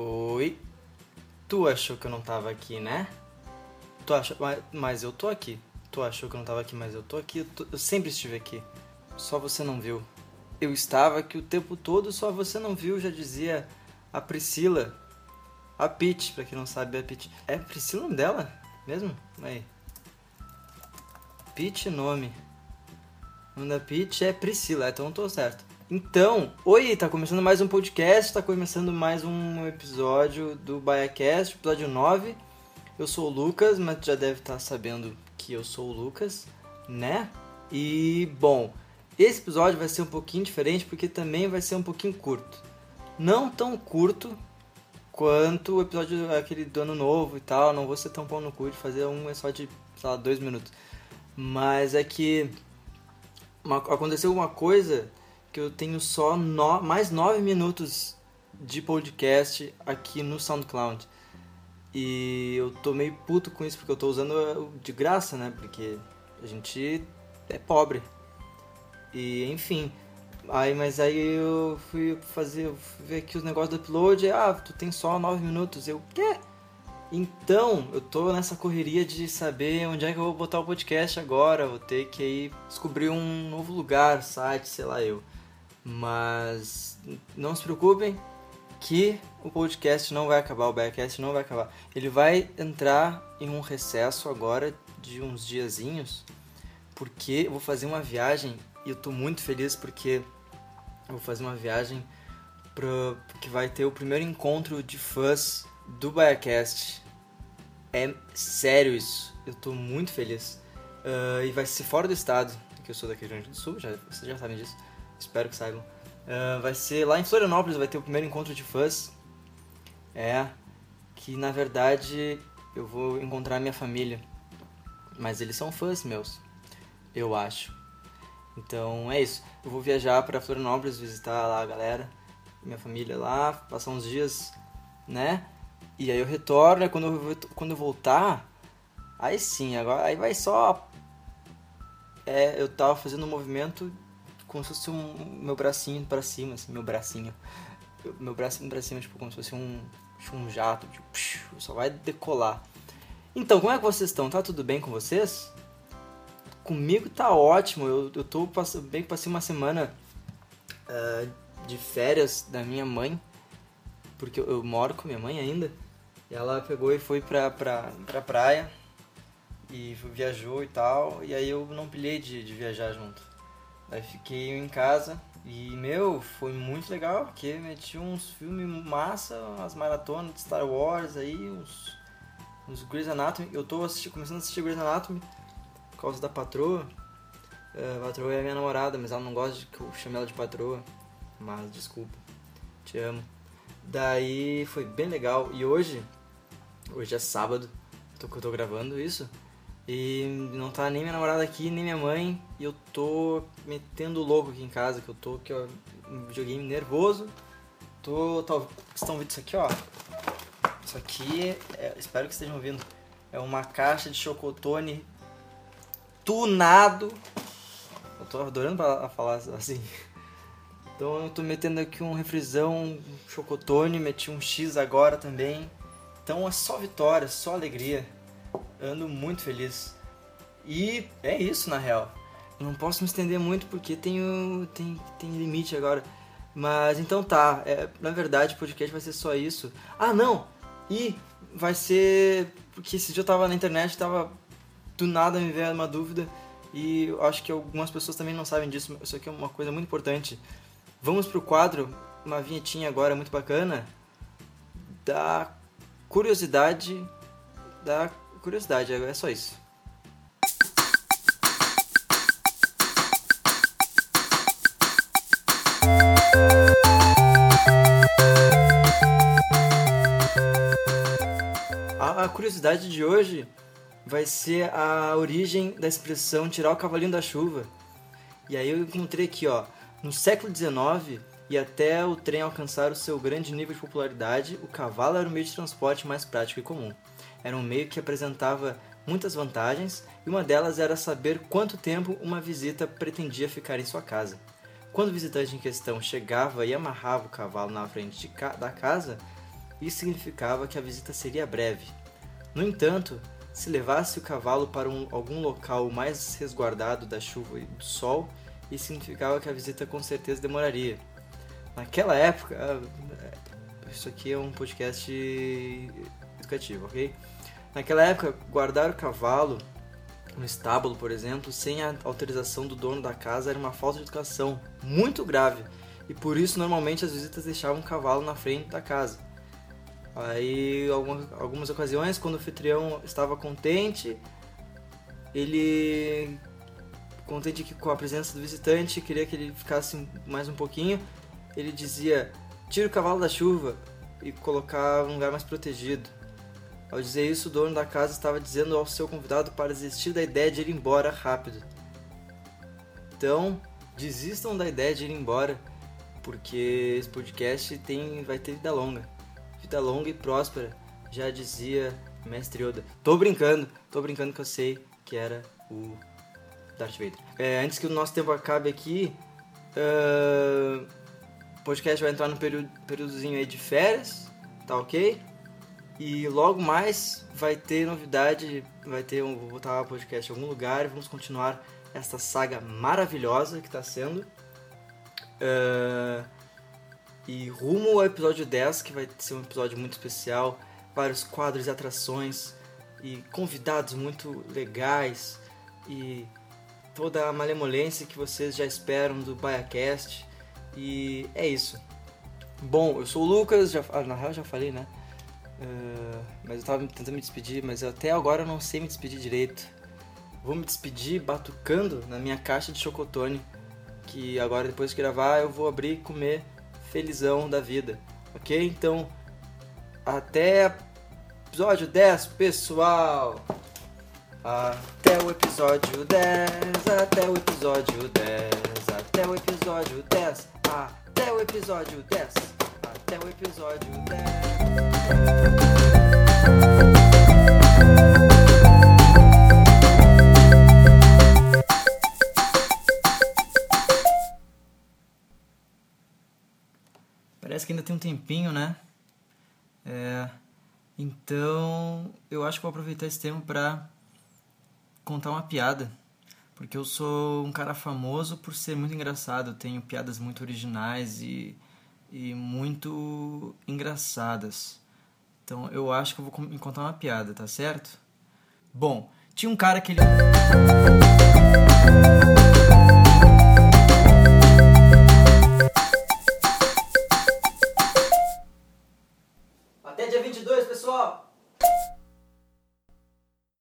Oi. Tu achou que eu não tava aqui, né? Tu achou, mas, mas eu tô aqui. Tu achou que eu não tava aqui, mas eu tô aqui. Eu, tô- eu sempre estive aqui. Só você não viu. Eu estava aqui o tempo todo, só você não viu, já dizia a Priscila. A Pete, pra quem não sabe, é a Pete. É Priscila o nome dela? Mesmo? Aí. Pete nome. O nome da Pete é Priscila, então eu tô certo. Então, oi, tá começando mais um podcast, tá começando mais um episódio do BaiaCast, episódio 9. Eu sou o Lucas, mas já deve estar sabendo que eu sou o Lucas, né? E, bom, esse episódio vai ser um pouquinho diferente porque também vai ser um pouquinho curto. Não tão curto quanto o episódio aquele do ano novo e tal, não vou ser tão pau no cu de fazer um é só de, sei lá, dois minutos. Mas é que aconteceu uma coisa que eu tenho só no, mais nove minutos de podcast aqui no SoundCloud. E eu tô meio puto com isso porque eu tô usando de graça, né? Porque a gente é pobre. E enfim. Aí, mas aí eu fui fazer, fui ver aqui os negócios do upload. Ah, tu tem só nove minutos. Eu, quê? Então, eu tô nessa correria de saber onde é que eu vou botar o podcast agora. Vou ter que aí descobrir um novo lugar, site, sei lá eu. Mas não se preocupem que o podcast não vai acabar, o Backcast não vai acabar. Ele vai entrar em um recesso agora de uns diazinhos, porque eu vou fazer uma viagem e eu tô muito feliz porque eu vou fazer uma viagem pro, que vai ter o primeiro encontro de fãs do Biacast. É sério isso. Eu tô muito feliz. Ah, e vai ser fora do estado, que eu sou daqui do Rio Grande do Sul, já, vocês já sabem disso. Espero que saibam. Ah, vai ser lá em Florianópolis, vai ter o primeiro encontro de fãs. É, que na verdade eu vou encontrar minha família. Mas eles são fãs meus, eu acho. Então é isso. Eu vou viajar para Florianópolis, visitar lá a galera, minha família lá, passar uns dias, né? E aí eu retorno, e quando eu, quando eu voltar, aí sim, agora aí vai só. É, eu tava fazendo um movimento como se fosse um meu bracinho pra cima, assim, meu bracinho. Eu- Meu bracinho pra cima, tipo, como se fosse um, um jato, tipo, só vai decolar. Então, como é que vocês estão? Tá tudo bem com vocês? Comigo tá ótimo. Eu, eu tô bem que passei uma semana ah, de férias da minha mãe, porque eu, eu moro com minha mãe ainda. E ela pegou e foi pra, pra, pra praia e viajou e tal. E aí eu não pilhei de, de viajar junto. Aí fiquei em casa e, meu, foi muito legal, porque meti uns filmes massa, umas maratonas de Star Wars aí, uns, uns Grey's Anatomy. Eu tô assisti- começando a assistir Grey's Anatomy por causa da patroa. Eh, A patroa é minha namorada, mas ela não gosta de que eu chame ela de patroa. Mas desculpa, te amo. Daí foi bem legal. E hoje, hoje é sábado, tô, tô gravando isso. E não tá nem minha namorada aqui, nem minha mãe. E eu tô metendo louco aqui em casa, que eu tô aqui, ó, um videogame nervoso. Tô. Tá, vocês estão ouvindo isso aqui, ó? Isso aqui, é- espero que estejam ouvindo. É uma caixa de chocotone tunado. Eu tô adorando pra falar assim. Então eu tô metendo aqui um refrisão, um chocotone, meti um X agora também. Então é só vitória, só alegria. Ando muito feliz. E é isso na real. Não posso me estender muito porque tenho, tem, tem limite agora. Mas então tá, é, na verdade o podcast vai ser só isso. Ah não! E vai ser. Porque esse dia eu tava na internet, tava do nada me veio uma dúvida. E eu acho que algumas pessoas também não sabem disso. Isso aqui é uma coisa muito importante. Vamos pro quadro, uma vinhetinha agora muito bacana. Da curiosidade. Da curiosidade, é só isso. A curiosidade de hoje vai ser a origem da expressão tirar o cavalinho da chuva. E aí eu encontrei aqui, ó, no século XIX e até o trem alcançar o seu grande nível de popularidade, o cavalo era o meio de transporte mais prático e comum. Era um meio que apresentava muitas vantagens e uma delas era saber quanto tempo uma visita pretendia ficar em sua casa. Quando o visitante em questão chegava e amarrava o cavalo na frente ca- da casa, isso significava que a visita seria breve. No entanto, se levasse o cavalo para um, algum local mais resguardado da chuva e do sol, isso significava que a visita com certeza demoraria. Naquela época, ah, isso aqui é um podcast educativo, ok? Naquela época, guardar o cavalo no estábulo, por exemplo, sem a autorização do dono da casa era uma falta de educação muito grave e por isso normalmente as visitas deixavam o cavalo na frente da casa. Aí, algumas, algumas ocasiões, quando o anfitrião estava contente, ele contente com a presença do visitante, queria que ele ficasse mais um pouquinho, ele dizia: tira o cavalo da chuva e colocava um lugar mais protegido. Ao dizer isso, o dono da casa estava dizendo ao seu convidado para desistir da ideia de ir embora rápido. Então, desistam da ideia de ir embora, porque esse podcast tem, vai ter vida longa. Vida longa e próspera, já dizia Mestre Yoda. Tô brincando, tô brincando que eu sei que era o Darth Vader. É, antes que o nosso tempo acabe aqui, o podcast vai entrar no período, períodozinho aí de férias, tá ok? E logo mais vai ter novidade, vai ter um, vou botar o podcast em algum lugar e vamos continuar esta saga maravilhosa que está sendo. Uh, e rumo ao episódio 10, que vai ser um episódio muito especial, vários quadros e atrações e convidados muito legais e toda a malemolência que vocês já esperam do BaiaCast. E é isso. Bom, eu sou o Lucas, já, ah, na real já falei, né? Ah, mas eu tava tentando me despedir, mas até agora eu não sei me despedir direito. Vou me despedir batucando na minha caixa de chocotone, que agora depois de gravar eu vou abrir e comer felizão da vida. Ok? Então, até episódio 10, pessoal! Até o episódio 10, até o episódio 10, até o episódio 10, até o episódio 10. Até o episódio 10. Tempinho, né? É, então, eu acho que vou aproveitar esse tempo para contar uma piada. Porque eu sou um cara famoso por ser muito engraçado. Eu tenho piadas muito originais e, e muito engraçadas. Então eu acho que eu vou contar uma piada, tá certo? Bom, tinha um cara que ele.